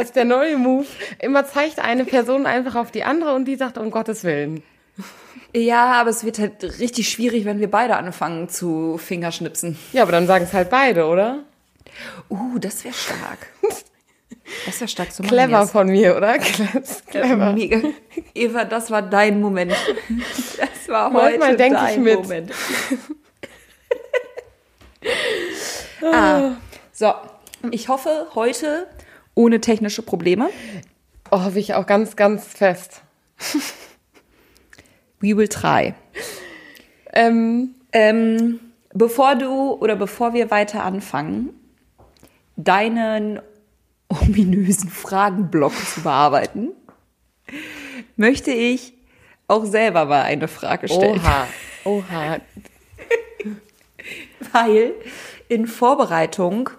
Das ist der neue Move. Immer zeigt eine Person einfach auf die andere und die sagt, um Gottes Willen. Ja, aber es wird halt richtig schwierig, wenn wir beide anfangen zu Fingerschnipsen. Ja, aber dann sagen es halt beide, oder? Uh, das wäre stark. Das wäre stark so Clever von mir, oder? Clever. Mega. Eva, das war dein Moment. Das war Manchmal heute denk dein ich mit. Moment. ah, so, ich hoffe heute ohne technische Probleme. Oh, hoffe ich auch ganz, ganz fest. We will try. Ähm, Ähm, bevor du oder bevor wir weiter anfangen, deinen ominösen Fragenblock zu bearbeiten, möchte ich auch selber mal eine Frage stellen. oha, oha. Weil in Vorbereitung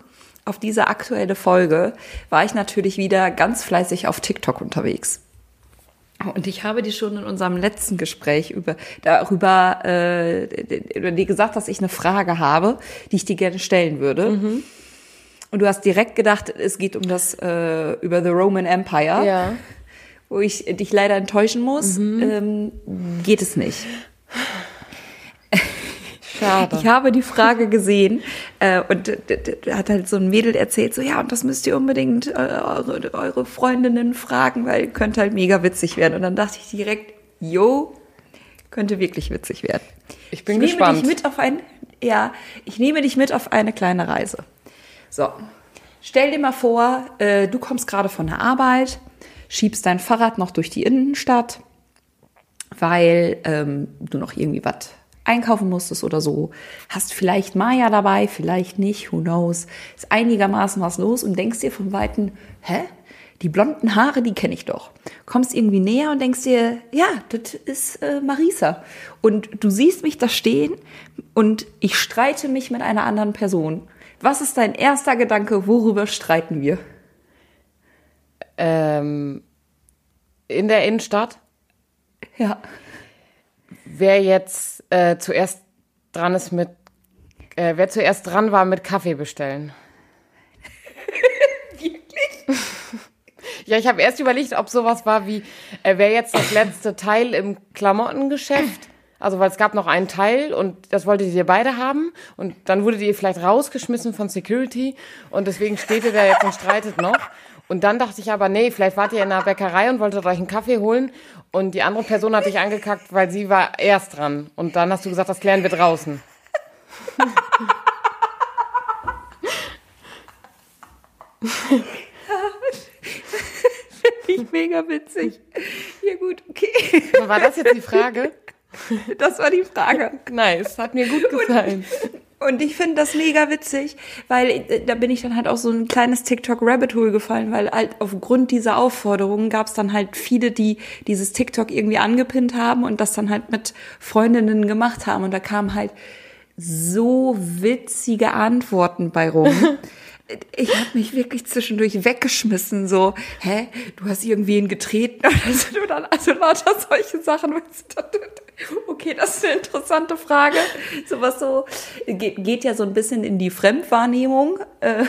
auf diese aktuelle Folge war ich natürlich wieder ganz fleißig auf TikTok unterwegs. Und ich habe dir schon in unserem letzten Gespräch über, darüber äh, über dir gesagt, dass ich eine Frage habe, die ich dir gerne stellen würde. Und du hast direkt gedacht, es geht um das äh, über the Roman Empire, Ja. wo ich dich leider enttäuschen muss. Ähm, geht es nicht. Schade. Ich habe die Frage gesehen äh, und hat halt so ein Mädel erzählt, so ja, und das müsst ihr unbedingt äh, eure, eure Freundinnen fragen, weil könnte halt mega witzig werden. Und dann dachte ich direkt, yo, könnte wirklich witzig werden. Ich bin nehme gespannt. dich mit auf ein, ja, ich nehme dich mit auf eine kleine Reise. So, stell dir mal vor, äh, du kommst gerade von der Arbeit, schiebst dein Fahrrad noch durch die Innenstadt, weil ähm, du noch irgendwie was einkaufen musstest oder so. Hast vielleicht Maya dabei, vielleicht nicht, who knows. Ist einigermaßen was los und denkst dir von Weitem, hä? Die blonden Haare, die kenne ich doch. Kommst irgendwie näher und denkst dir, ja, das ist äh, Marisa. Und du siehst mich da stehen und ich streite mich mit einer anderen Person. Was ist dein erster Gedanke? Worüber streiten wir? Ähm, in der Innenstadt, Ja. Wer jetzt äh, zuerst dran ist mit, äh, wer zuerst dran war mit Kaffee bestellen. Ja, ich habe erst überlegt, ob sowas war wie, äh, wer jetzt das letzte Teil im Klamottengeschäft. Also, weil es gab noch einen Teil und das wolltet ihr beide haben. Und dann wurdet ihr vielleicht rausgeschmissen von Security und deswegen steht ihr da jetzt und streitet noch. Und dann dachte ich aber, nee, vielleicht wart ihr in einer Bäckerei und wolltet euch einen Kaffee holen und die andere Person hat dich angekackt, weil sie war erst dran. Und dann hast du gesagt, das klären wir draußen. Ich mega witzig. Ja gut, okay. War das jetzt die Frage? Das war die Frage. Nice, hat mir gut gefallen. Und ich finde das mega witzig, weil äh, da bin ich dann halt auch so ein kleines TikTok-Rabbit-Hole gefallen, weil halt aufgrund dieser Aufforderungen gab es dann halt viele, die dieses TikTok irgendwie angepinnt haben und das dann halt mit Freundinnen gemacht haben. Und da kamen halt so witzige Antworten bei rum. Ich habe mich wirklich zwischendurch weggeschmissen, so, hä, du hast irgendwen getreten oder so, oder also lauter solche Sachen. Okay, das ist eine interessante Frage. Sowas so geht, geht ja so ein bisschen in die Fremdwahrnehmung, äh,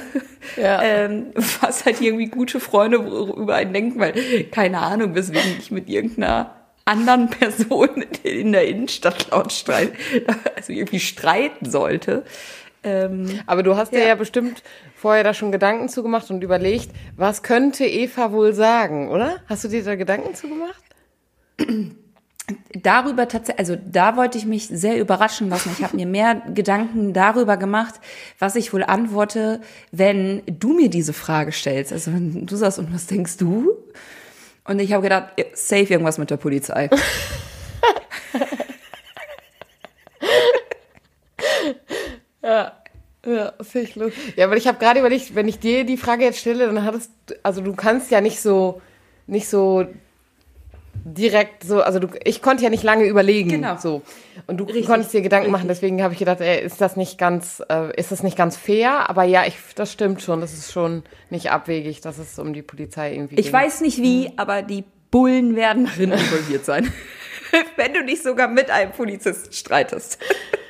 Ja. ähm, was halt irgendwie gute Freunde über einen denken, weil keine Ahnung, weswegen ich mit irgendeiner anderen Person in der Innenstadt laut streiten, also irgendwie streiten sollte. Ähm, Aber du hast dir Ja. ja bestimmt vorher da schon Gedanken zugemacht und überlegt, was könnte Eva wohl sagen, oder? Hast du dir da Gedanken zugemacht? darüber tatsächlich, also da wollte ich mich sehr überraschen lassen. Ich habe mir mehr Gedanken darüber gemacht, was ich wohl antworte, wenn du mir diese Frage stellst. Also wenn du sagst, und was denkst du? Und ich habe gedacht, ja, safe irgendwas mit der Polizei. Ja, sehe ich los. Ja, weil ich habe gerade überlegt, wenn ich dir die Frage jetzt stelle, dann hattest du, also du kannst ja nicht so, nicht so direkt so, also du, ich konnte ja nicht lange überlegen. Genau. So. Und du Richtig, konntest dir Gedanken machen, deswegen habe ich gedacht, ey, ist das nicht ganz, äh, ist das nicht ganz fair? Aber ja, ich, das stimmt schon, das ist schon nicht abwegig, dass es um die Polizei irgendwie Ich ging. weiß nicht wie, aber die Bullen werden darin involviert sein. wenn du nicht sogar mit einem Polizisten streitest.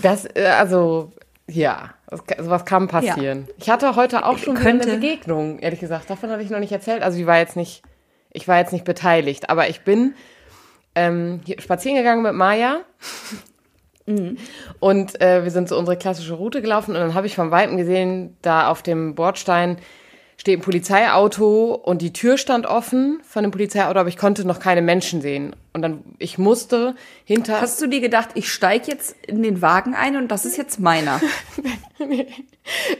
Das, äh, also, ja, Das, sowas kann passieren. Ich hatte heute auch schon eine Begegnung, ehrlich gesagt. Davon hatte ich noch nicht erzählt. Also die war jetzt nicht, ich war jetzt nicht beteiligt, aber ich bin ähm, hier spazieren gegangen mit Maya. Und äh, wir sind so unsere klassische Route gelaufen und dann habe ich von Weitem gesehen, da auf dem Bordstein steht ein Polizeiauto und die Tür stand offen von dem Polizeiauto, aber ich konnte noch keine Menschen sehen. Und dann, ich musste hinter. Hast du dir gedacht, ich steige jetzt in den Wagen ein und das ist jetzt meiner?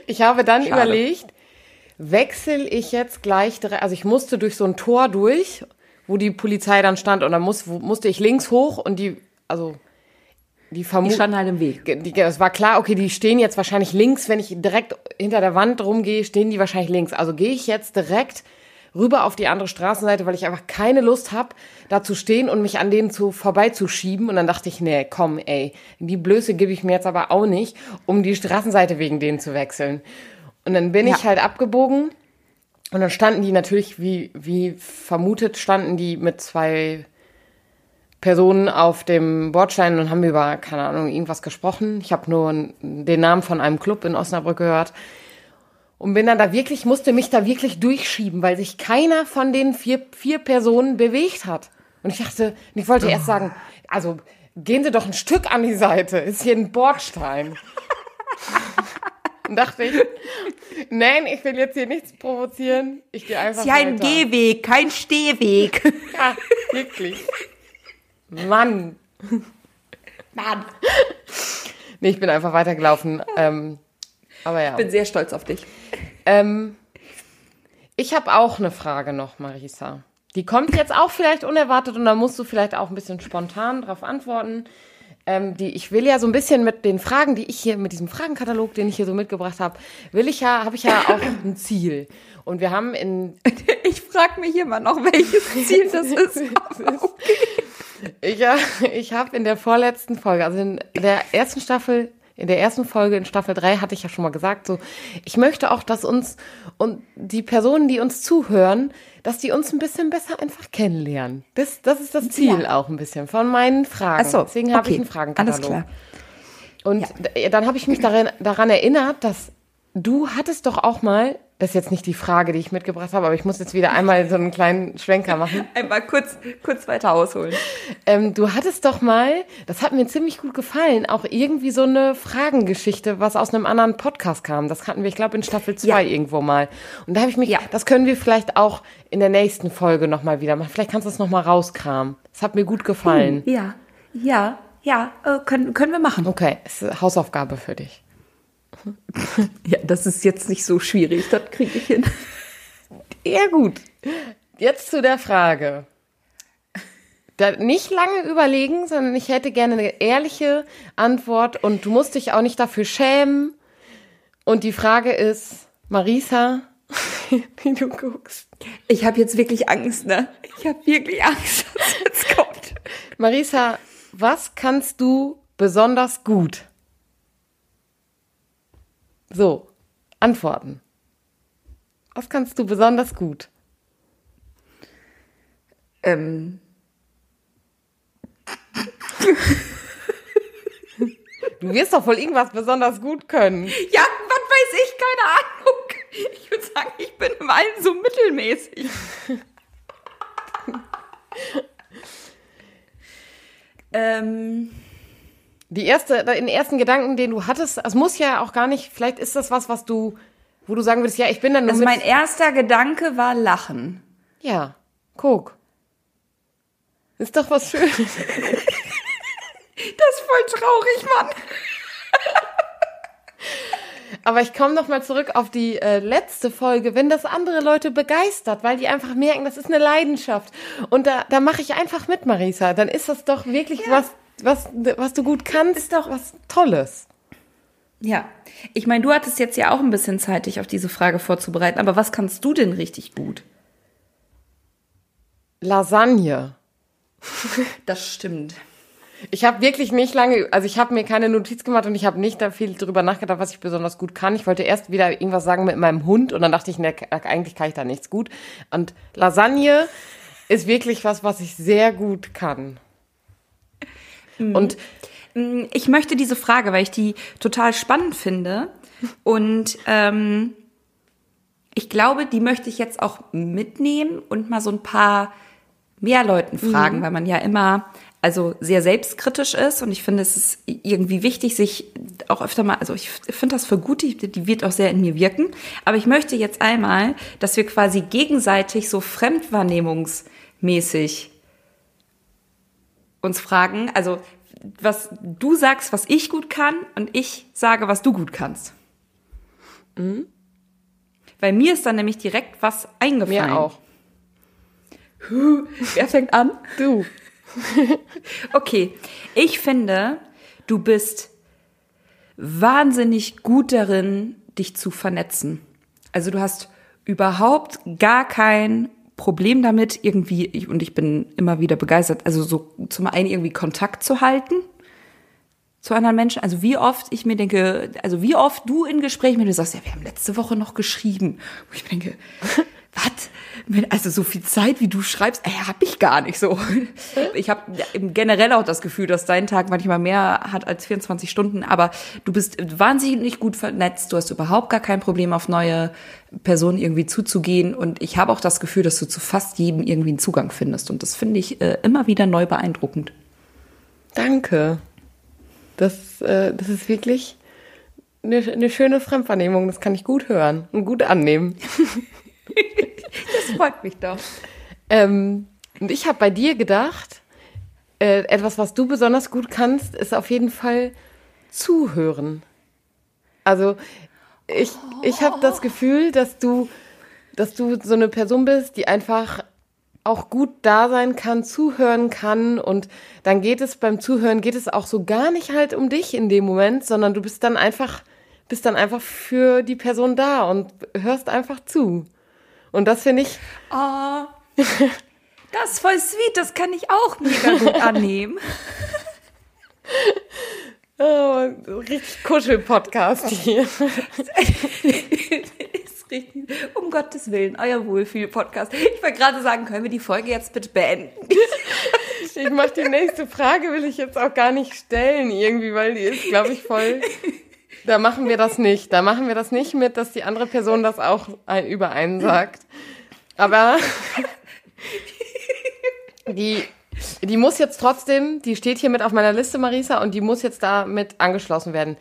Ich habe dann Schade. überlegt, wechsle ich jetzt gleich direkt, also ich musste durch so ein Tor durch, wo die Polizei dann stand und dann muss, musste ich links hoch und die, also die Die Vermutung, standen halt im Weg. es war klar, okay, die stehen jetzt wahrscheinlich links, wenn ich direkt hinter der Wand rumgehe, stehen die wahrscheinlich links. Also gehe ich jetzt direkt rüber auf die andere Straßenseite, weil ich einfach keine Lust habe, da zu stehen und mich an denen zu vorbeizuschieben. Und dann dachte ich, nee, komm, ey, die Blöße gebe ich mir jetzt aber auch nicht, um die Straßenseite wegen denen zu wechseln. Und dann bin ich Ja. halt abgebogen und dann standen die natürlich, wie, wie vermutet, standen die mit zwei Personen auf dem Bordstein und haben über, keine Ahnung, irgendwas gesprochen. Ich habe nur den Namen von einem Club in Osnabrück gehört. Und bin dann da wirklich, musste mich da wirklich durchschieben, weil sich keiner von den vier, vier Personen bewegt hat. Und ich dachte, ich wollte erst sagen, also gehen Sie doch ein Stück an die Seite, ist hier ein Bordstein. Und dachte ich, nein, ich will jetzt hier nichts provozieren. Ich gehe einfach ist ja ein. Gehweg, kein Stehweg. Ja, wirklich. Mann. Mann. Nee, ich bin einfach weitergelaufen. Ähm, aber ja. Ich bin sehr stolz auf dich. Ähm, ich habe auch eine Frage noch, Marisa. Die kommt jetzt auch vielleicht unerwartet und da musst du vielleicht auch ein bisschen spontan drauf antworten. Ähm, die, ich will ja so ein bisschen mit den Fragen, die ich hier, mit diesem Fragenkatalog, den ich hier so mitgebracht habe, will ich ja, habe ich ja auch ein Ziel. Und wir haben in Ich frage mich immer noch, welches Ziel das ist. Ich, ja, ich habe in der vorletzten Folge, also in der ersten Staffel, in der ersten Folge in Staffel 3 hatte ich ja schon mal gesagt, so, ich möchte auch, dass uns und die Personen, die uns zuhören, dass die uns ein bisschen besser einfach kennenlernen. Das, das ist das Ziel Ja. auch ein bisschen von meinen Fragen. Ach so, Deswegen habe okay, ich einen Fragenkatalog. alles klar. Und d- dann habe ich mich daran, daran erinnert, dass du hattest doch auch mal, das ist jetzt nicht die Frage, die ich mitgebracht habe, aber ich muss jetzt wieder einmal so einen kleinen Schwenker machen. Einmal kurz, kurz weiter ausholen. Ähm, du hattest doch mal, das hat mir ziemlich gut gefallen, auch irgendwie so eine Fragengeschichte, was aus einem anderen Podcast kam. Das hatten wir, ich glaube, in Staffel 2 Ja. irgendwo mal. Und da habe ich mich, Ja. das können wir vielleicht auch in der nächsten Folge nochmal wieder machen. Vielleicht kannst du das nochmal rauskramen. Das hat mir gut gefallen. Ja, ja, ja, äh, können, können wir machen. Okay, ist Hausaufgabe für dich. Ja, das ist jetzt nicht so schwierig, das kriege ich hin. Ja, gut. Jetzt zu der Frage. Da nicht lange überlegen, sondern ich hätte gerne eine ehrliche Antwort und du musst dich auch nicht dafür schämen. Und die Frage ist, Marisa, wie du guckst. Ich habe jetzt wirklich Angst, ne? Ich habe wirklich Angst, was jetzt kommt. Marisa, was kannst du besonders gut? So, antworten. Was kannst du besonders gut? Ähm, Du wirst doch wohl irgendwas besonders gut können. ja, was weiß ich, keine Ahnung. Ich würde sagen, ich bin im Allen so mittelmäßig. ähm, Die erste, den ersten Gedanken, den du hattest, es muss ja auch gar nicht, vielleicht ist das was, was du, wo du sagen würdest, ja, ich bin dann nur also mein erster Gedanke war Lachen. ja, guck. Ist doch was Schönes. Das ist voll traurig, Mann. Aber ich komme noch mal zurück auf die äh, letzte Folge, wenn das andere Leute begeistert, weil die einfach merken, das ist eine Leidenschaft. Und da, da mache ich einfach mit, Marisa. Dann ist das doch wirklich was, was, was du gut kannst. Ist doch was Tolles. Ja, ich meine, du hattest jetzt ja auch ein bisschen Zeit, dich auf diese Frage vorzubereiten, aber was kannst du denn richtig gut? Lasagne. Das stimmt. Ich habe wirklich nicht lange, also ich habe mir keine Notiz gemacht und ich habe nicht da viel drüber nachgedacht, was ich besonders gut kann. Ich wollte erst wieder irgendwas sagen mit meinem Hund und dann dachte ich, ne, eigentlich kann ich da nichts gut. Und Lasagne ist wirklich was, was ich sehr gut kann. Und Ich möchte diese Frage, weil ich die total spannend finde, Und ähm, ich glaube, die möchte ich jetzt auch mitnehmen und mal so ein paar mehr Leuten fragen, mhm. weil man ja immer also sehr selbstkritisch ist. Und ich finde, es ist irgendwie wichtig, sich auch öfter mal, also ich finde das für gut, die, die wird auch sehr in mir wirken, aber ich möchte jetzt einmal, dass wir quasi gegenseitig so fremdwahrnehmungsmäßig uns fragen, also was du sagst, was ich gut kann und ich sage, was du gut kannst. Mhm. Weil mir ist dann nämlich direkt was eingefallen. Mir auch. Wer fängt an? Du. okay, ich finde, du bist wahnsinnig gut darin, dich zu vernetzen. Also du hast überhaupt gar kein Problem damit, irgendwie, und ich bin immer wieder begeistert, also so zum einen irgendwie Kontakt zu halten zu anderen Menschen. Also wie oft ich mir denke, also wie oft du in Gesprächen mit mir sagst, ja, wir haben letzte Woche noch geschrieben. Und ich denke, was? Also so viel Zeit, wie du schreibst, äh, habe ich gar nicht so. Ich habe generell auch das Gefühl, dass dein Tag manchmal mehr hat als 24 Stunden, aber du bist wahnsinnig gut vernetzt, du hast überhaupt gar kein Problem, auf neue Personen irgendwie zuzugehen und ich habe auch das Gefühl, dass du zu fast jedem irgendwie einen Zugang findest und das finde ich äh, immer wieder neu beeindruckend. Danke. Das, äh, das ist wirklich eine, eine schöne Fremdvernehmung, das kann ich gut hören und gut annehmen. das freut mich doch. Ähm, und ich habe bei dir gedacht, äh, etwas, was du besonders gut kannst, ist auf jeden Fall zuhören. Also ich, ich habe das Gefühl, dass du, dass du so eine Person bist, die einfach auch gut da sein kann, zuhören kann und dann geht es beim Zuhören geht es auch so gar nicht halt um dich in dem Moment, sondern du bist dann einfach bist dann einfach für die Person da und hörst einfach zu. Und das finde ich. Oh, das ist voll sweet, das kann ich auch mega gut annehmen. Oh, richtig Kuschel-Podcast hier. ist richtig, um Gottes Willen, euer Wohlfühl-Podcast. Ich wollte gerade sagen, können wir die Folge jetzt bitte beenden? ich mache die nächste Frage, will ich jetzt auch gar nicht stellen irgendwie, weil die ist, glaube ich, voll da machen wir das nicht. Da machen wir das nicht mit, dass die andere Person das auch ein, über einen sagt. Aber die, die muss jetzt trotzdem, die steht hier mit auf meiner Liste, Marisa, und die muss jetzt damit angeschlossen werden.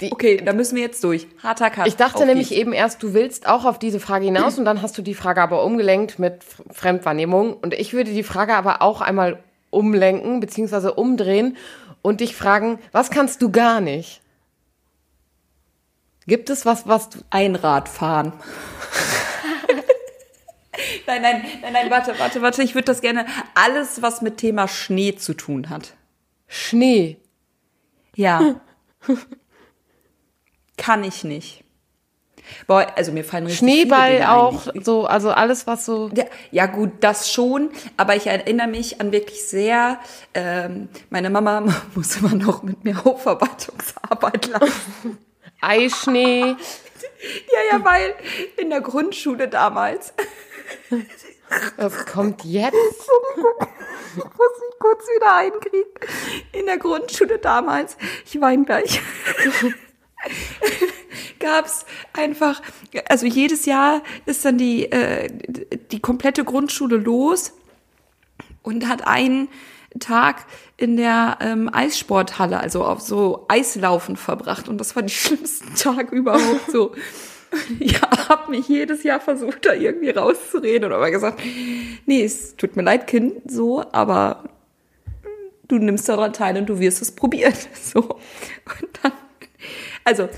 Die, okay, da müssen wir jetzt durch. Harter Cut. Ich dachte nämlich eben erst, du willst auch auf diese Frage hinaus und dann hast du die Frage aber umgelenkt mit Fremdwahrnehmung. Und ich würde die Frage aber auch einmal umlenken bzw. umdrehen und dich fragen, was kannst du gar nicht? Gibt es was, was du Einrad fahren? nein, nein, nein, nein, warte, warte, warte. Ich würde das gerne alles, was mit Thema Schnee zu tun hat. Schnee. Ja. Kann ich nicht. Boah, also mir fallen richtig Schneeball auch ein. so, also alles was so. Ja, ja, gut, das schon. Aber ich erinnere mich an wirklich sehr. Ähm, meine Mama muss immer noch mit mir Hochverwaltungsarbeit leisten. Eischnee. ja, ja, weil in der Grundschule damals. Was kommt jetzt? Ich muss mich kurz wieder einkriegen. In der Grundschule damals, ich weine gleich gab's einfach, also jedes Jahr ist dann die, äh, die komplette Grundschule los und hat einen Tag in der ähm, Eissporthalle, also auf so Eislaufen verbracht. Und das war die schlimmsten Tag überhaupt so. ja, hab mich jedes Jahr versucht, da irgendwie rauszureden und aber gesagt, nee, es tut mir leid, Kind, so, aber du nimmst daran teil und du wirst es probieren. So. Und dann, also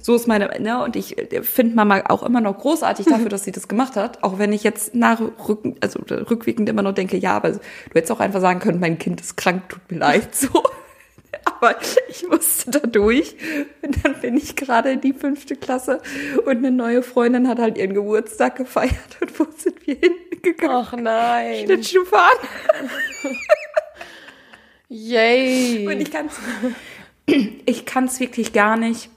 so ist meine, ne, und ich äh, finde Mama auch immer noch großartig dafür, dass sie das gemacht hat, auch wenn ich jetzt nach rücken, also rückwirkend immer noch denke, ja, aber du hättest auch einfach sagen können, mein Kind ist krank, tut mir leid, so. Aber ich musste da durch. Und dann bin ich gerade in die fünfte Klasse und eine neue Freundin hat halt ihren Geburtstag gefeiert. Und wo sind wir hingegangen? Ach nein. Schlittschuh fahren. Yay. Und ich kann's, ich kann's wirklich gar nicht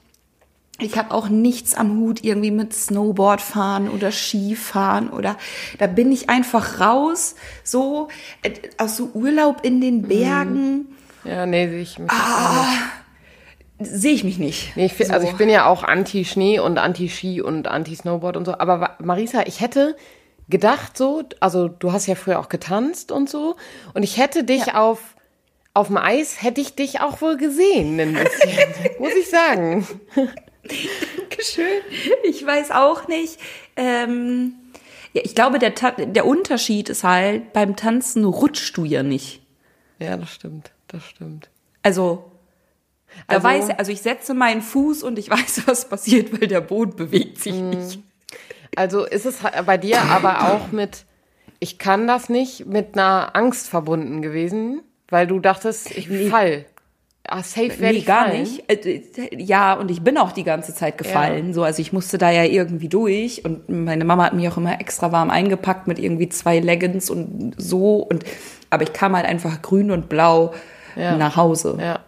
ich habe auch nichts am Hut irgendwie mit Snowboard fahren oder Skifahren oder da bin ich einfach raus, so äh, aus so Urlaub in den Bergen. Ja, nee, ich ah, sehe ich mich nicht. Nee, ich, find, So. Also ich bin ja auch anti-Schnee und anti-Ski und anti-Snowboard und so. Aber Marisa, ich hätte gedacht so, also du hast ja früher auch getanzt und so. Und ich hätte dich auf, auf dem Eis, hätte ich dich auch wohl gesehen ein bisschen. muss ich sagen. Dankeschön. Ich weiß auch nicht. Ähm, ja, ich glaube, der, der Unterschied ist halt, beim Tanzen rutschst du ja nicht. Ja, das stimmt. Das stimmt. Also, da Also- weiß, also ich setze meinen Fuß und ich weiß, was passiert, weil der Boden bewegt sich nicht. Also ist es bei dir aber auch mit, ich kann das nicht, mit einer Angst verbunden gewesen, weil du dachtest, ich fall. Ah, safe werde Nee, ich gar fallen. nicht. Äh, Ja, und ich bin auch die ganze Zeit gefallen. So, also ich musste da ja irgendwie durch und meine Mama hat mich auch immer extra warm eingepackt mit irgendwie zwei Leggings und so und aber ich kam halt einfach grün und blau Ja. nach Hause. Ja,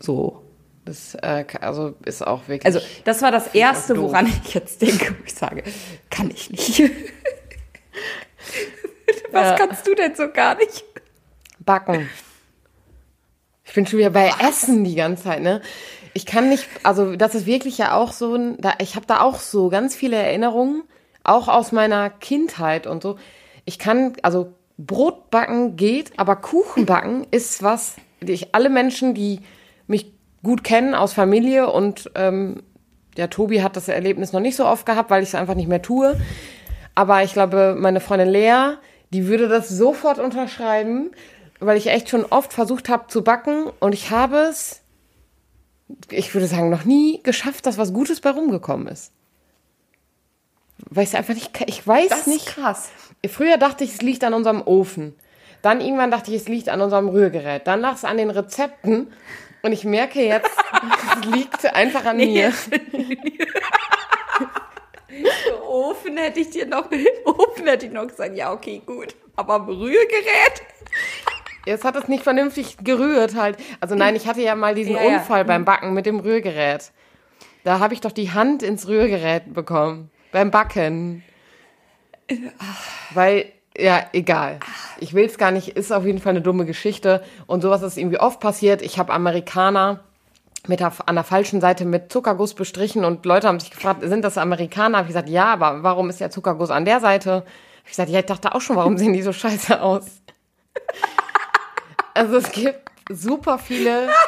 So. das äh, also ist auch wirklich. Also das war das erste, woran ich jetzt denke, wo ich sage, kann ich nicht. Was Ja. kannst du denn so gar nicht? Backen. Ich bin schon wieder bei Essen die ganze Zeit, ne? Ich kann nicht, also das ist wirklich ja auch so ein, da, ich habe da auch so ganz viele Erinnerungen, auch aus meiner Kindheit und so. Ich kann, also Brot backen geht, aber Kuchen backen ist was, die ich alle Menschen, die mich gut kennen aus Familie und ähm, der Tobi hat das Erlebnis noch nicht so oft gehabt, weil ich es einfach nicht mehr tue. Aber ich glaube, meine Freundin Lea, die würde das sofort unterschreiben, weil ich echt schon oft versucht habe zu backen und ich habe es, ich würde sagen, noch nie geschafft, dass was Gutes bei rumgekommen ist. Weil ich es einfach nicht, ich weiß nicht. krass. Früher dachte ich, es liegt an unserem Ofen. Dann irgendwann dachte ich, es liegt an unserem Rührgerät. Dann lag es an den Rezepten. Und ich merke jetzt, es liegt einfach an mir. Ofen hätte ich dir noch, Ofen hätte ich noch gesagt, ja, okay, gut. Aber Rührgerät? Jetzt hat es nicht vernünftig gerührt halt. Also nein, ich hatte ja mal diesen Ja, ja. Unfall beim Backen mit dem Rührgerät. Da habe ich doch die Hand ins Rührgerät bekommen. Beim Backen. Weil, ja, egal. Ich will es gar nicht. Ist auf jeden Fall eine dumme Geschichte. Und sowas ist irgendwie oft passiert. Ich habe Amerikaner mit der, an der falschen Seite mit Zuckerguss bestrichen und Leute haben sich gefragt, sind das Amerikaner? Hab ich gesagt, ja, aber warum ist der Zuckerguss an der Seite? Hab ich gesagt, ja, ich dachte auch schon, warum sehen die so scheiße aus? Also es gibt super viele.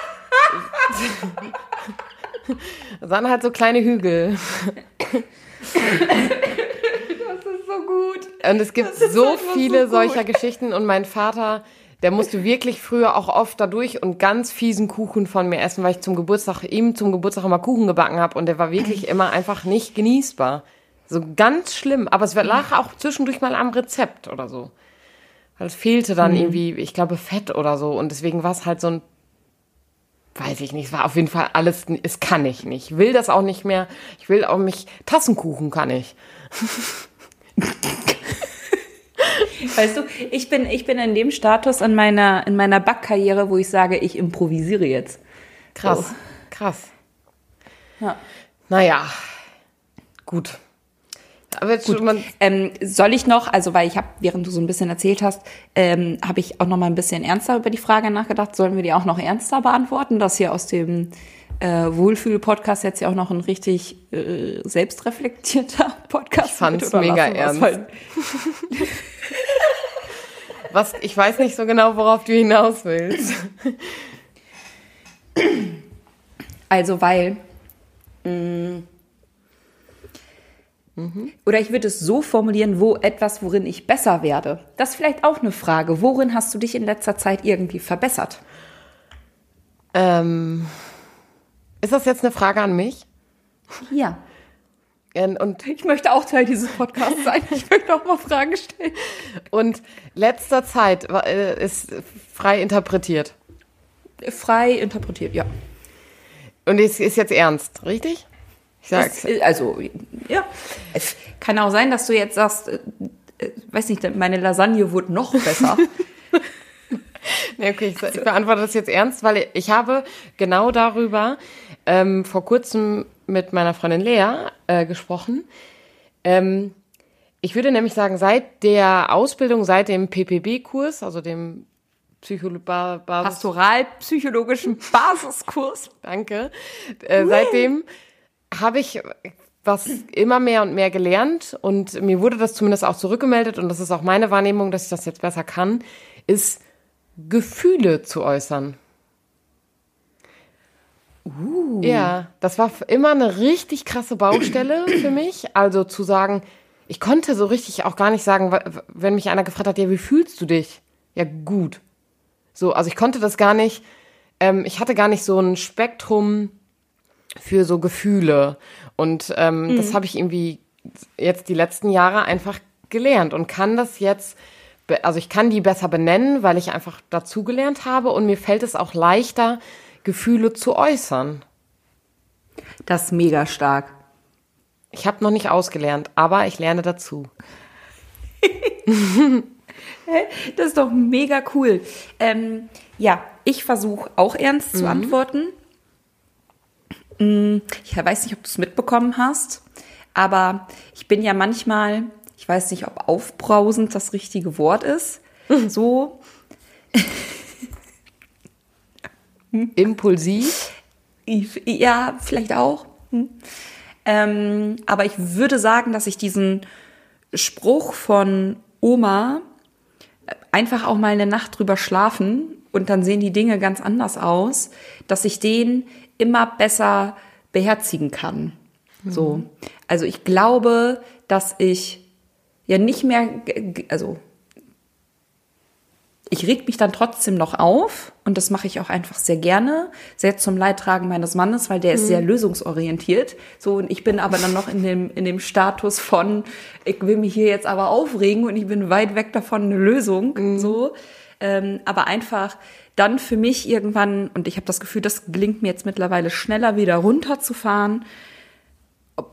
Das waren halt so kleine Hügel. Das ist so gut. Und es gibt so so viele gut. solcher Geschichten. Und mein Vater, der musste wirklich früher auch oft dadurch und ganz fiesen Kuchen von mir essen, weil ich zum Geburtstag, ihm zum Geburtstag immer Kuchen gebacken habe. Und der war wirklich immer einfach nicht genießbar. So ganz schlimm. Aber es lag auch zwischendurch mal am Rezept oder so. Weil es fehlte dann Mhm. irgendwie, ich glaube, Fett oder so. Und deswegen war es halt so ein, weiß ich nicht, es war auf jeden Fall alles, es kann ich nicht. Ich will das auch nicht mehr. Ich will auch mich, Tassenkuchen kann ich. Weißt du, ich bin, ich bin in dem Status in meiner, in meiner Backkarriere, wo ich sage, ich improvisiere jetzt. Krass, So. krass. Ja. Naja, gut. Aber jetzt schon mal, Ähm, soll ich noch, also weil ich habe, während du so ein bisschen erzählt hast, ähm, habe ich auch noch mal ein bisschen ernster über die Frage nachgedacht. Sollen wir die auch noch ernster beantworten? Dass hier aus dem äh, Wohlfühl-Podcast jetzt ja auch noch ein richtig äh, selbstreflektierter Podcast Ich fand's mega ernst. Weil- was, ich weiß nicht so genau, worauf du hinaus willst. Also weil. mh, Oder ich würde es so formulieren, wo etwas, worin ich besser werde. Das ist vielleicht auch eine Frage. Worin hast du dich in letzter Zeit irgendwie verbessert? Ähm, ist das jetzt eine Frage an mich? Ja. Ähm, Und, Ich möchte auch Teil dieses Podcasts sein. Ich möchte auch mal Fragen stellen. und letzter Zeit äh, ist frei interpretiert. Frei interpretiert, ja. Und es ist jetzt ernst, richtig? Ich sag's. Es, also, ja. Es kann auch sein, dass du jetzt sagst, äh, äh, weiß nicht, meine Lasagne wurde noch besser. Nee, okay, ich, ich beantworte das jetzt ernst, weil ich habe genau darüber ähm, vor kurzem mit meiner Freundin Lea äh, gesprochen. Ähm, ich würde nämlich sagen, seit der Ausbildung, seit dem PPB-Kurs, also dem Psycholo ba Basis Pastoralpsychologischen Basiskurs. Danke. Äh, seitdem habe ich was immer mehr und mehr gelernt und mir wurde das zumindest auch zurückgemeldet und das ist auch meine Wahrnehmung, dass ich das jetzt besser kann, ist Gefühle zu äußern. Uh. Ja, das war immer eine richtig krasse Baustelle für mich. Also zu sagen, ich konnte so richtig auch gar nicht sagen, wenn mich einer gefragt hat, ja, wie fühlst du dich? Ja, gut. So, also ich konnte das gar nicht, ähm, ich hatte gar nicht so ein Spektrum für so Gefühle. Und ähm, mhm. das habe ich irgendwie jetzt die letzten Jahre einfach gelernt und kann das jetzt, also ich kann die besser benennen, weil ich einfach dazugelernt habe und mir fällt es auch leichter, Gefühle zu äußern. Das ist mega stark. Ich habe noch nicht ausgelernt, aber ich lerne dazu. das ist doch mega cool. Ähm, ja, ich versuche auch ernst mhm. zu antworten. Mm, ich weiß nicht, ob du es mitbekommen hast, aber ich bin ja manchmal, ich weiß nicht, ob aufbrausend das richtige Wort ist, so impulsiv. Ja, vielleicht auch. Hm. Ähm, aber ich würde sagen, dass ich diesen Spruch von Oma äh, einfach auch mal eine Nacht drüber schlafen und dann sehen die Dinge ganz anders aus, dass ich den immer besser beherzigen kann. Mhm. So. Also ich glaube, dass ich ja nicht mehr, also ich reg mich dann trotzdem noch auf und das mache ich auch einfach sehr gerne, sehr zum Leidtragen meines Mannes, weil der ist sehr mhm. lösungsorientiert. So und ich bin aber dann noch in dem in dem Status von ich will mich hier jetzt aber aufregen und ich bin weit weg davon eine Lösung mhm. so. Ähm, aber einfach dann für mich irgendwann und ich habe das Gefühl, das gelingt mir jetzt mittlerweile schneller wieder runterzufahren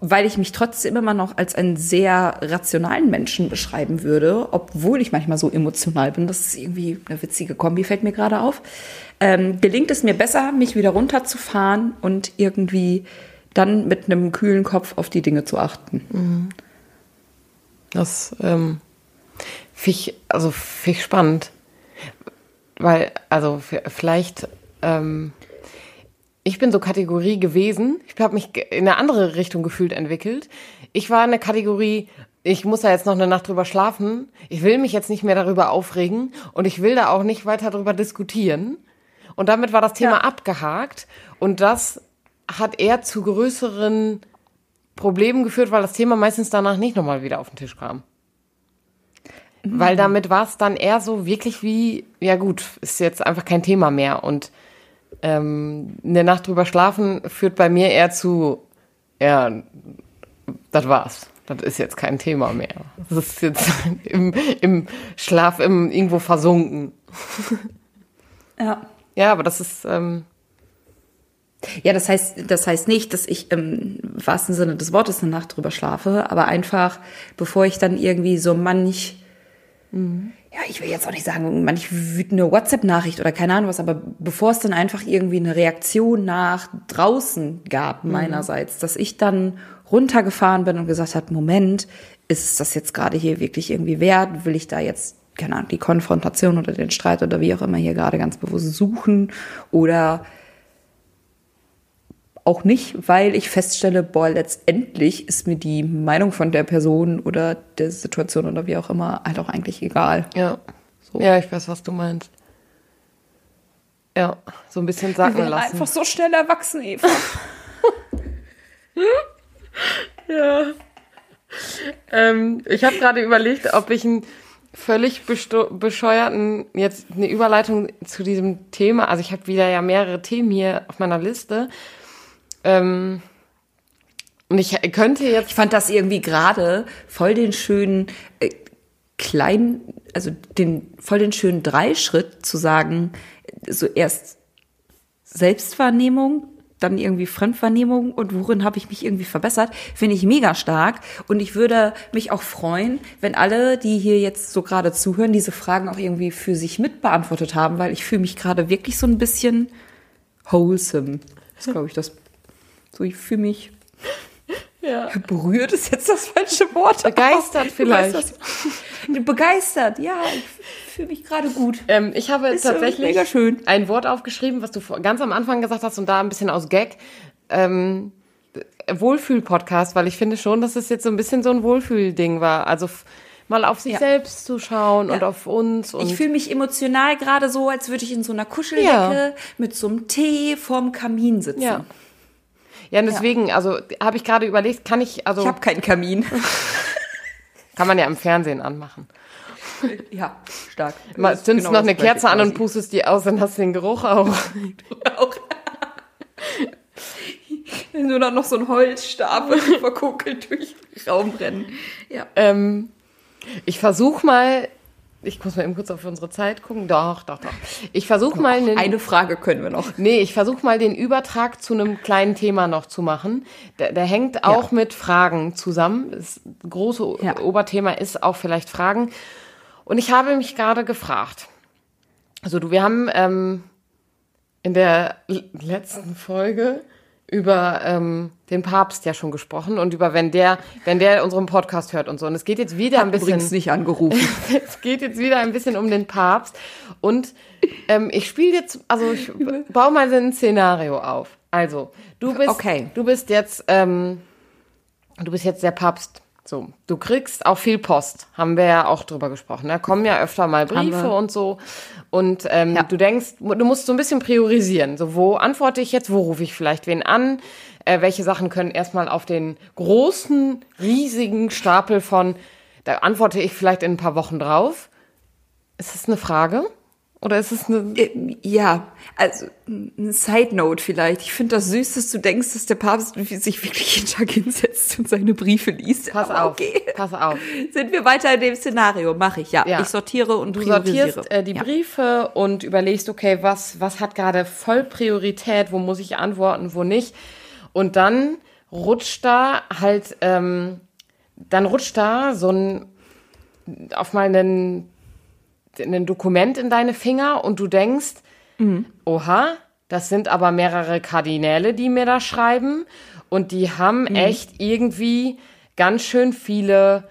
weil ich mich trotzdem immer noch als einen sehr rationalen Menschen beschreiben würde, obwohl ich manchmal so emotional bin. Das ist irgendwie eine witzige Kombi, fällt mir gerade auf. Ähm, gelingt es mir besser, mich wieder runterzufahren und irgendwie dann mit einem kühlen Kopf auf die Dinge zu achten. Mhm. Das ähm, finde ich, also find ich spannend. Weil, also vielleicht ähm, ich bin so Kategorie gewesen. Ich habe mich in eine andere Richtung gefühlt entwickelt. Ich war eine Kategorie, ich muss da jetzt noch eine Nacht drüber schlafen. Ich will mich jetzt nicht mehr darüber aufregen und ich will da auch nicht weiter darüber diskutieren. Und damit war das Thema ja. abgehakt. Und das hat eher zu größeren Problemen geführt, weil das Thema meistens danach nicht nochmal wieder auf den Tisch kam. Mhm. Weil damit war es dann eher so wirklich wie, ja gut, ist jetzt einfach kein Thema mehr. Und ähm, eine Nacht drüber schlafen führt bei mir eher zu, ja, das war's. Das ist jetzt kein Thema mehr. Das ist jetzt im, im Schlaf im, irgendwo versunken. Ja. Ja, aber das ist. Ähm, ja, das heißt, das heißt nicht, dass ich im wahrsten Sinne des Wortes eine Nacht drüber schlafe, aber einfach, bevor ich dann irgendwie so manch mhm ja, ich will jetzt auch nicht sagen, manch wütende WhatsApp-Nachricht oder keine Ahnung was, aber bevor es dann einfach irgendwie eine Reaktion nach draußen gab mhm. meinerseits, dass ich dann runtergefahren bin und gesagt habe, Moment, ist das jetzt gerade hier wirklich irgendwie wert? Will ich da jetzt, keine Ahnung, die Konfrontation oder den Streit oder wie auch immer hier gerade ganz bewusst suchen? Oder auch nicht, weil ich feststelle, boah, letztendlich ist mir die Meinung von der Person oder der Situation oder wie auch immer halt auch eigentlich egal. Ja. So. Ja, ich weiß, was du meinst. Ja, so ein bisschen sacken Wir lassen. einfach so schnell erwachsen, Eva. ja. Ähm, ich habe gerade überlegt, ob ich einen völlig bescheuerten, jetzt eine Überleitung zu diesem Thema, also ich habe wieder ja mehrere Themen hier auf meiner Liste, ähm, und ich könnte jetzt. Ich fand das irgendwie gerade voll den schönen äh, kleinen, also den voll den schönen Dreischritt zu sagen, so erst Selbstwahrnehmung, dann irgendwie Fremdwahrnehmung und worin habe ich mich irgendwie verbessert, finde ich mega stark. Und ich würde mich auch freuen, wenn alle, die hier jetzt so gerade zuhören, diese Fragen auch irgendwie für sich mitbeantwortet haben, weil ich fühle mich gerade wirklich so ein bisschen wholesome. Das ist, glaube ich, das so, ich fühle mich. Ja. Berührt ist jetzt das falsche Wort. Begeistert vielleicht. das. Begeistert, ja, ich fühle mich gerade gut. Ähm, ich habe Ist tatsächlich ein Wort aufgeschrieben, was du vor- ganz am Anfang gesagt hast und da ein bisschen aus Gag. Ähm, Wohlfühl-Podcast, weil ich finde schon, dass es jetzt so ein bisschen so ein Wohlfühl-Ding war. Also mal auf sich Ja. selbst zu schauen und Ja. auf uns. Und Ich fühle mich emotional gerade so, als würde ich in so einer Kuscheldecke Ja. mit so einem Tee vorm Kamin sitzen. ja. Ja, und deswegen, also habe ich gerade überlegt, kann ich, also Ich habe keinen Kamin. kann man ja im Fernsehen anmachen. ja, stark. Mal zündest genau noch eine Kerze an und pustest die aus, dann hast du den Geruch auch. auch. Nur noch so ein Holzstab und verkokelt durch den Raum rennen. Ja. Ähm, ich versuche mal, ich muss mal eben kurz auf unsere Zeit gucken. Doch, doch, doch. Ich versuche mal einen, Eine Frage können wir noch. Nee, ich versuche mal den Übertrag zu einem kleinen Thema noch zu machen. Der, der hängt auch mit Fragen zusammen. Das große Ja. Oberthema ist auch vielleicht Fragen. Und ich habe mich gerade gefragt. Also du, wir haben ähm, in der letzten Folge über ähm, den Papst ja schon gesprochen und über wenn der, wenn der unseren Podcast hört und so. Und es geht jetzt wieder ein bisschen. Übrigens nicht angerufen. Es geht jetzt wieder ein bisschen um den Papst. Und ähm, ich spiele jetzt, also ich baue mal so ein Szenario auf. Also, du bist, Okay. du bist jetzt, ähm, du bist jetzt der Papst. So, du kriegst auch viel Post, haben wir ja auch drüber gesprochen. Da kommen ja öfter mal Briefe und so. Und ähm, Ja. du denkst, du musst so ein bisschen priorisieren. So, wo antworte ich jetzt, wo rufe ich vielleicht wen an? Äh, welche Sachen können erstmal auf den großen, riesigen Stapel von, da antworte ich vielleicht in ein paar Wochen drauf. Ist das eine Frage? Oder ist es eine. Äh, Ja, also eine Side Note vielleicht. Ich finde das süß, dass du denkst, dass der Papst sich wirklich jeden Tag hinsetzt und seine Briefe liest. Pass Aber auf. Okay. Pass auf. Sind wir weiter in dem Szenario? Mache ich, ja. Ja. Ich sortiere und Du priorisiere. sortierst äh, die ja. Briefe und überlegst, okay, was, was hat gerade voll Priorität, wo muss ich antworten, wo nicht. Und dann rutscht da halt, ähm, dann rutscht da so ein, auf mal ein, ein Dokument in deine Finger und du denkst, oha, das sind aber mehrere Kardinäle, die mir da schreiben. Und die haben echt irgendwie ganz schön viele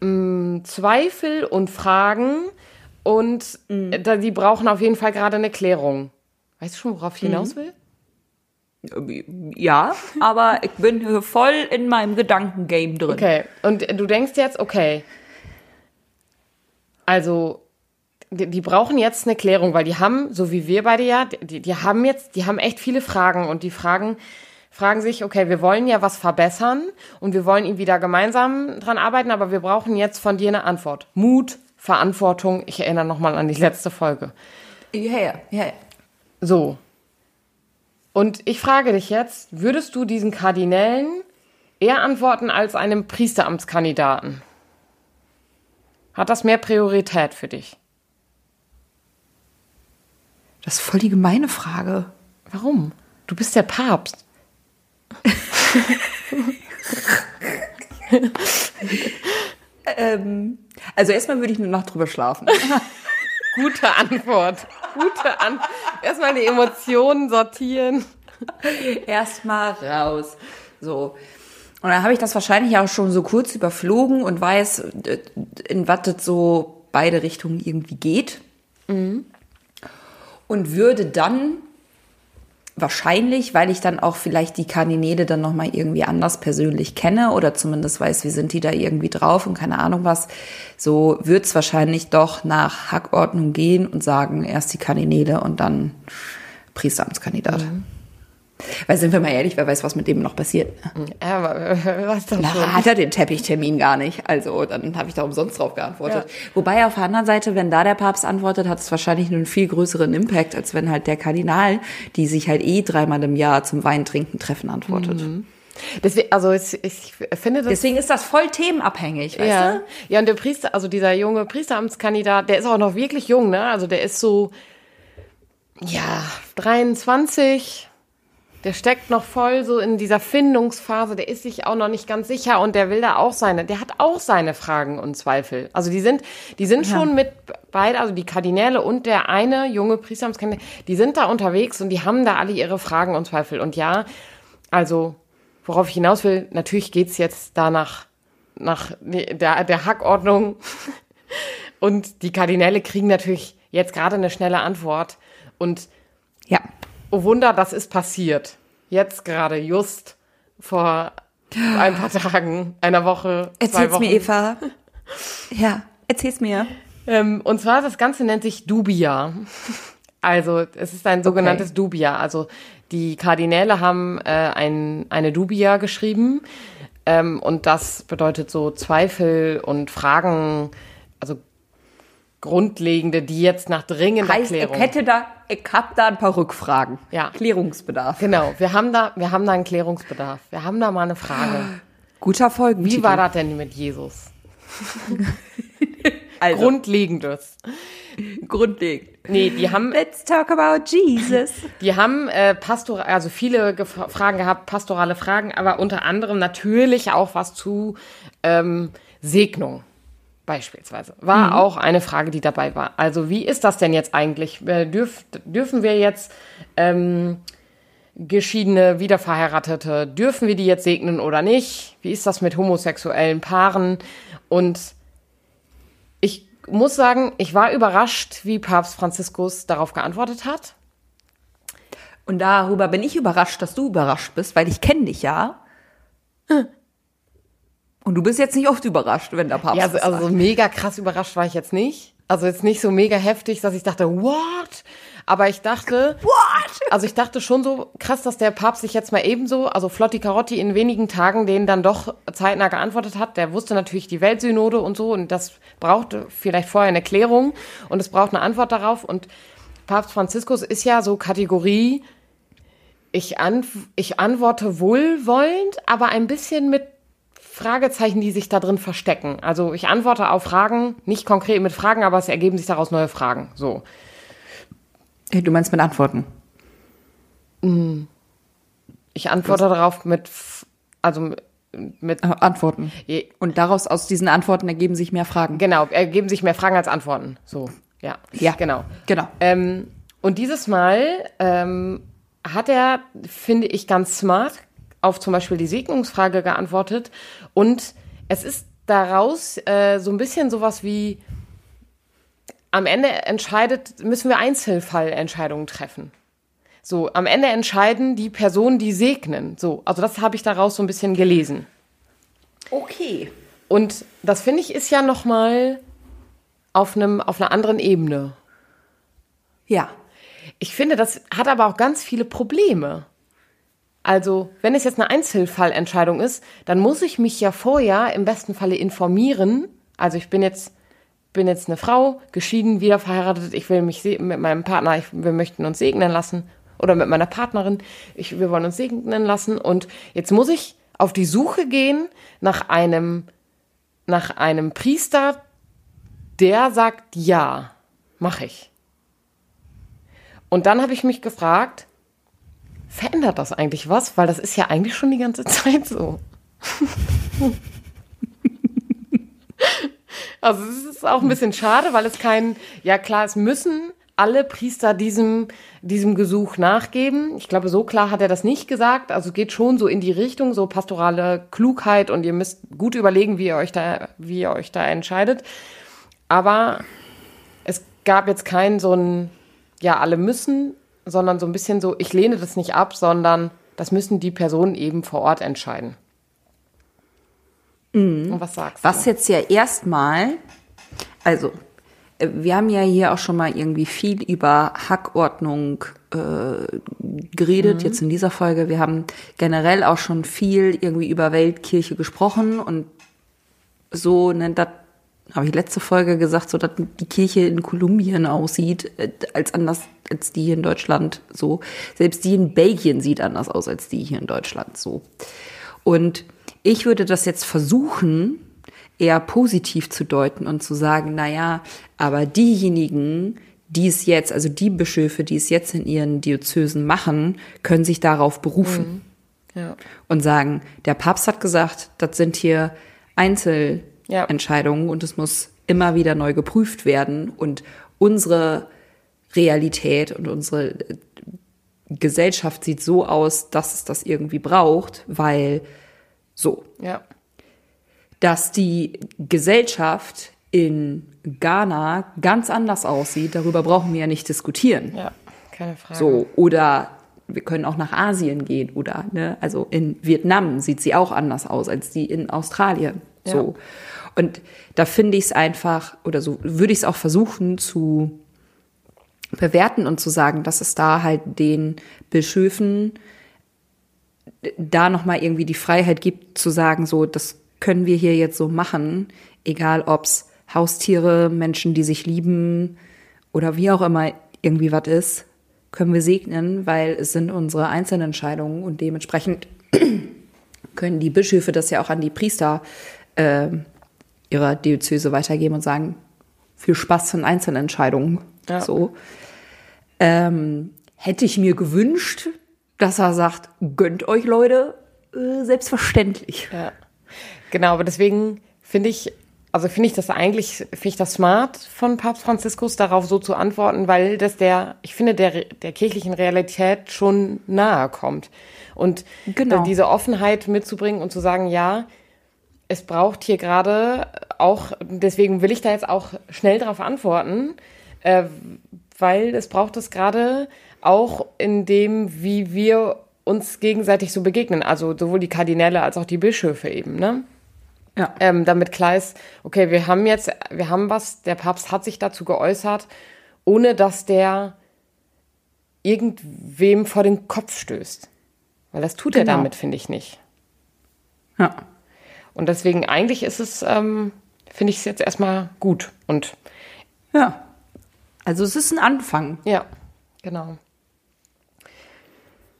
mh, Zweifel und Fragen. Und äh, da, die brauchen auf jeden Fall gerade eine Klärung. Weißt du schon, worauf ich hinaus will? Ja, aber ich bin voll in meinem Gedankengame drin. Okay, und du denkst jetzt, okay, also die, die brauchen jetzt eine Klärung, weil die haben, so wie wir beide ja, die, die haben jetzt, die haben echt viele Fragen und die Fragen fragen sich, okay, wir wollen ja was verbessern und wir wollen ihn wieder gemeinsam dran arbeiten, aber wir brauchen jetzt von dir eine Antwort. Mut, Verantwortung. Ich erinnere nochmal an die letzte Folge. Ja, ja, ja. So. Und ich frage dich jetzt, würdest du diesen Kardinälen eher antworten als einem Priesteramtskandidaten? Hat das mehr Priorität für dich? Das ist voll die gemeine Frage. Warum? Du bist der Papst. Ähm, also erstmal würde ich eine Nacht drüber schlafen. Gute Antwort. Gute Antwort. Erstmal die Emotionen sortieren. erstmal raus. So. Und dann habe ich das wahrscheinlich auch schon so kurz überflogen und weiß, äh, in was das so beide Richtungen irgendwie geht. Und würde dann wahrscheinlich, weil ich dann auch vielleicht die Kardinäle dann nochmal irgendwie anders persönlich kenne oder zumindest weiß, wie sind die da irgendwie drauf und keine Ahnung was, so wird's wahrscheinlich doch nach Hackordnung gehen und sagen, erst die Kardinäle und dann Priesteramtskandidat. Weil sind wir mal ehrlich, wer weiß, was mit dem noch passiert. Ja, aber was das Na, hat er den Teppichtermin gar nicht. Also dann habe ich da umsonst drauf geantwortet. Wobei auf der anderen Seite, wenn da der Papst antwortet, hat es wahrscheinlich einen viel größeren Impact, als wenn halt der Kardinal, die sich halt eh dreimal im Jahr zum Wein trinken treffen, antwortet. Deswegen, also ich, ich finde das Deswegen ist das voll themenabhängig, weißt ja. du? Ja, und der Priester, also dieser junge Priesteramtskandidat, der ist auch noch wirklich jung, ne? Also der ist so, ja, 23. Der steckt noch voll so in dieser Findungsphase, der ist sich auch noch nicht ganz sicher und der will da auch seine, der hat auch seine Fragen und Zweifel. Also die sind, die sind schon mit beide, also die Kardinäle und der eine junge Priesteramtskandidat, die sind da unterwegs und die haben da alle ihre Fragen und Zweifel. Und ja, also worauf ich hinaus will, natürlich geht's jetzt danach nach der, der Hackordnung. Und die Kardinäle kriegen natürlich jetzt gerade eine schnelle Antwort. Und Ja. Oh Wunder, das ist passiert. Jetzt gerade, just vor ein paar Tagen, einer Woche, Erzähl's Wochen. mir, Eva. Ja, erzähl's mir. Ähm, und zwar, das Ganze nennt sich Dubia. Also, es ist ein sogenanntes Okay. Dubia. Also, die Kardinäle haben äh, ein, eine Dubia geschrieben. Ähm, und das bedeutet so Zweifel und Fragen, also grundlegende, die jetzt nach dringender Heißt, ich Klärung. hätte da, ich hab da ein paar Rückfragen. Ja. Klärungsbedarf. Genau, wir haben da, wir haben da einen Klärungsbedarf. Wir haben da mal eine Frage. Guter Folgen. Wie war das denn mit Jesus? also, Grundlegendes. grundlegend? Nee, die haben Let's talk about Jesus. Die haben äh, pastor also viele Gef- Fragen gehabt, pastorale Fragen, aber unter anderem natürlich auch was zu ähm, Segnung beispielsweise. War auch eine Frage, die dabei war. Also wie ist das denn jetzt eigentlich? Dürf, dürfen wir jetzt ähm, geschiedene, wiederverheiratete, dürfen wir die jetzt segnen oder nicht? Wie ist das mit homosexuellen Paaren? Und ich muss sagen, ich war überrascht, wie Papst Franziskus darauf geantwortet hat. Und darüber bin ich überrascht, dass du überrascht bist, weil ich kenne dich ja. Und du bist jetzt nicht oft überrascht, wenn der Papst Ja, also, also mega krass überrascht war ich jetzt nicht. Also jetzt nicht so mega heftig, dass ich dachte, what? Aber ich dachte, What? also ich dachte schon so krass, dass der Papst sich jetzt mal ebenso, also Flotti Carotti in wenigen Tagen denen dann doch zeitnah geantwortet hat. Der wusste natürlich die Weltsynode und so und das brauchte vielleicht vorher eine Klärung und es braucht eine Antwort darauf. Und Papst Franziskus ist ja so Kategorie, ich, antw ich antworte wohlwollend, aber ein bisschen mit Fragezeichen, die sich da drin verstecken. Also ich antworte auf Fragen, nicht konkret mit Fragen, aber es ergeben sich daraus neue Fragen. So. Du meinst mit Antworten? Ich antworte darauf mit, also mit, Äh, Antworten. Und daraus, aus diesen Antworten ergeben sich mehr Fragen. genau, ergeben sich mehr Fragen als Antworten. So, ja. Ja. Genau. Genau. Ähm, und dieses Mal ähm, hat er, finde ich, ganz smart auf zum Beispiel die Segnungsfrage geantwortet. Und es ist daraus äh, so ein bisschen sowas wie, am Ende entscheidet, müssen wir Einzelfallentscheidungen treffen. So, am Ende entscheiden die Personen, die segnen. So, also das habe ich daraus so ein bisschen gelesen. Okay. Und das finde ich ist ja noch mal auf einem auf einer anderen Ebene. Ja. Ich finde, das hat aber auch ganz viele Probleme. Also, wenn es jetzt eine Einzelfallentscheidung ist, dann muss ich mich ja vorher im besten Falle informieren. Also, ich bin jetzt bin jetzt eine Frau, geschieden, wieder verheiratet, ich will mich mit meinem Partner, ich, wir möchten uns segnen lassen oder mit meiner Partnerin, ich, wir wollen uns segnen lassen und jetzt muss ich auf die Suche gehen nach einem nach einem Priester, der sagt ja, mache ich. Und dann habe ich mich gefragt, verändert das eigentlich was? Weil das ist ja eigentlich schon die ganze Zeit so. also es ist auch ein bisschen schade, weil es kein, ja klar, es müssen alle Priester diesem, diesem Gesuch nachgeben. Ich glaube, so klar hat er das nicht gesagt. Also geht schon so in die Richtung, so pastorale Klugheit und ihr müsst gut überlegen, wie ihr euch da, wie ihr euch da entscheidet. Aber es gab jetzt keinen so ein, ja, alle müssen, sondern so ein bisschen so, ich lehne das nicht ab, sondern das müssen die Personen eben vor Ort entscheiden. Und was sagst Was jetzt ja erstmal, also äh, wir haben ja hier auch schon mal irgendwie viel über Hackordnung äh, geredet, jetzt in dieser Folge. Wir haben generell auch schon viel irgendwie über Weltkirche gesprochen und so, ne, das habe ich letzte Folge gesagt, so dass die Kirche in Kolumbien aussieht, äh, als anders als die hier in Deutschland so. Selbst die in Belgien sieht anders aus als die hier in Deutschland so. Und ich würde das jetzt versuchen, eher positiv zu deuten und zu sagen, na ja, aber diejenigen, die es jetzt, also die Bischöfe, die es jetzt in ihren Diözesen machen, können sich darauf berufen du? Ja. und sagen, der Papst hat gesagt, das sind hier Einzelentscheidungen und es muss immer wieder neu geprüft werden und unsere Realität und unsere äh, Gesellschaft sieht so aus, dass es das irgendwie braucht, weil so, Ja. dass die Gesellschaft in Ghana ganz anders aussieht, darüber brauchen wir ja nicht diskutieren. Ja, keine Frage. So, oder wir können auch nach Asien gehen oder, ne, also in Vietnam sieht sie auch anders aus als die in Australien. So. Und da finde ich es einfach, oder so würde ich es auch versuchen zu bewerten und zu sagen, dass es da halt den Bischöfen da nochmal irgendwie die Freiheit gibt zu sagen, so, das können wir hier jetzt so machen, egal ob's Haustiere, Menschen, die sich lieben oder wie auch immer irgendwie was ist, können wir segnen, weil es sind unsere Einzelentscheidungen und dementsprechend können die Bischöfe das ja auch an die Priester äh, ihrer Diözese weitergeben und sagen, viel Spaß von Einzelentscheidungen. Ja. So. Ähm, hätte ich mir gewünscht, dass er sagt, gönnt euch Leute, äh, selbstverständlich. Ja. Genau, aber deswegen finde ich, also finde ich das eigentlich, finde ich das smart von Papst Franziskus, darauf so zu antworten, weil das der, ich finde, der, der kirchlichen Realität schon nahe kommt. Und Genau. diese Offenheit mitzubringen und zu sagen, ja, es braucht hier gerade auch, deswegen will ich da jetzt auch schnell darauf antworten, äh, weil es braucht es gerade auch in dem, wie wir uns gegenseitig so begegnen. Also sowohl die Kardinäle als auch die Bischöfe eben, ne? Ja. ähm, damit klar ist, okay, wir haben jetzt, wir haben was, der Papst hat sich dazu geäußert, ohne dass der irgendwem vor den Kopf stößt. Weil das tut er Genau. damit, finde ich nicht. ja. Und deswegen eigentlich ist es, ähm, finde ich es jetzt erstmal gut. Und Ja. Also es ist ein Anfang. ja, genau.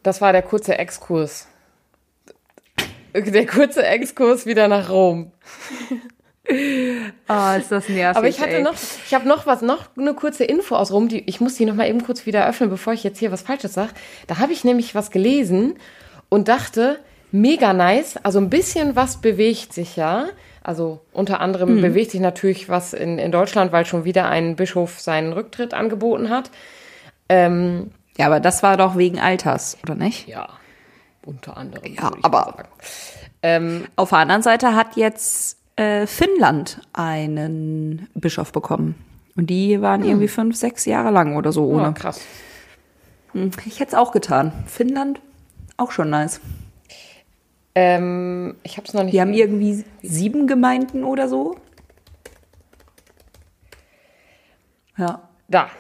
Das war der kurze Exkurs. Der kurze Exkurs wieder nach Rom. Ah, ist das nervig. Aber ich hatte noch, ich habe noch was, noch eine kurze Info aus Rom, die, ich muss die noch mal eben kurz wieder öffnen, bevor ich jetzt hier was Falsches sage. Da habe ich nämlich was gelesen und dachte, mega nice, also ein bisschen was bewegt sich ja. Also unter anderem bewegt sich natürlich was in, in Deutschland, weil schon wieder ein Bischof seinen Rücktritt angeboten hat. Ähm, Ja, aber das war doch wegen Alters, oder nicht? ja, unter anderem. Ja, aber-. Ähm, Auf der anderen Seite hat jetzt äh, Finnland einen Bischof bekommen. Und die waren irgendwie fünf, sechs Jahre lang oder so oh, ohne. krass. Ich hätte es auch getan. Finnland, auch schon nice. Ähm, ich habe es noch nicht. Die haben irgendwie sieben Gemeinden oder so. Ja. Da.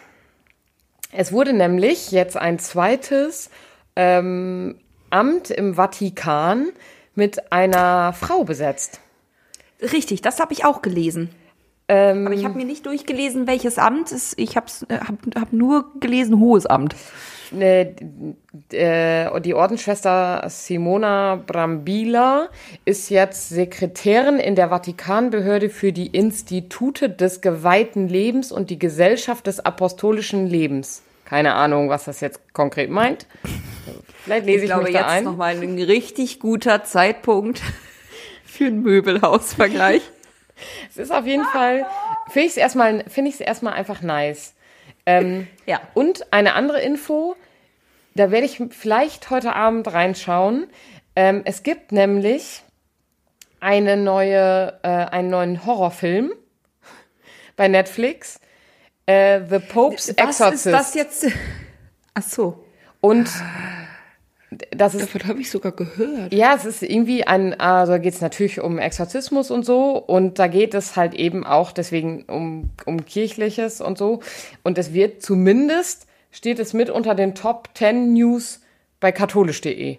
Es wurde nämlich jetzt ein zweites ähm, Amt im Vatikan mit einer Frau besetzt. Richtig, das habe ich auch gelesen. Ähm, Aber ich habe mir nicht durchgelesen, welches Amt es Ich habe hab, hab nur gelesen, hohes Amt. ne, äh, die Ordensschwester Simona Brambilla ist jetzt Sekretärin in der Vatikanbehörde für die Institute des geweihten Lebens und die Gesellschaft des apostolischen Lebens. Keine Ahnung, was das jetzt konkret meint. Vielleicht lese ich, Ich glaube, mich da jetzt ein. nochmal ein richtig guter Zeitpunkt für einen Möbelhausvergleich. Es ist auf jeden Fall, finde ich es erstmal, finde ich es erstmal einfach nice. Ähm, Ja. Und eine andere Info, da werde ich vielleicht heute Abend reinschauen. Ähm, es gibt nämlich eine neue, äh, einen neuen Horrorfilm bei Netflix. Äh, The Pope's Exorcist. ist das jetzt? Ach so. Und das ist Davon habe ich sogar gehört. Ja, es ist irgendwie ein, also da geht es natürlich um Exorzismus und so und da geht es halt eben auch deswegen um, um Kirchliches und so. Und es wird zumindest, steht es mit unter den Top 10 News bei katholisch.de.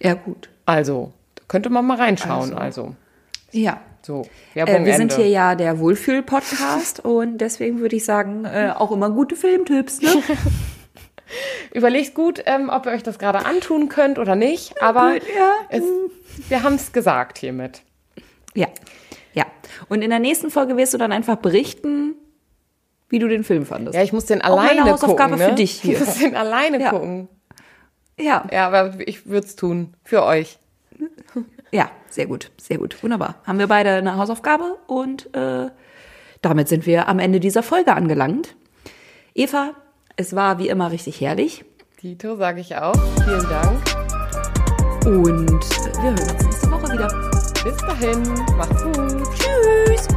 Ja, gut. Also, könnte man mal reinschauen, also. Ja. So, Werbung Äh, wir sind hier ja der Wohlfühl-Podcast und deswegen würde ich sagen, äh, auch immer gute Filmtipps, ne? Überlegt gut, ähm, ob ihr euch das gerade antun könnt oder nicht, aber Gut, ja. es, wir haben es gesagt hiermit. ja. Ja. Und in der nächsten Folge wirst du dann einfach berichten, wie du den Film fandest. Ja, ich muss den Auch meine alleine Hausaufgabe gucken. Ne? für dich hier. Ich muss den alleine Ja. gucken. ja. Ja, aber ich würde es tun. Für euch. Ja, sehr gut, sehr gut. Wunderbar. Haben wir beide eine Hausaufgabe und äh, damit sind wir am Ende dieser Folge angelangt. Eva, es war wie immer richtig herrlich. Tito, sage ich auch. Vielen Dank. Und wir hören uns nächste Woche wieder. Bis dahin, macht's gut. Tschüss.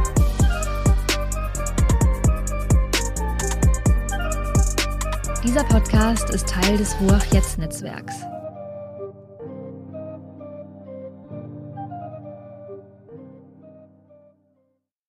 Dieser Podcast ist Teil des Ruach Jetzt Netzwerks.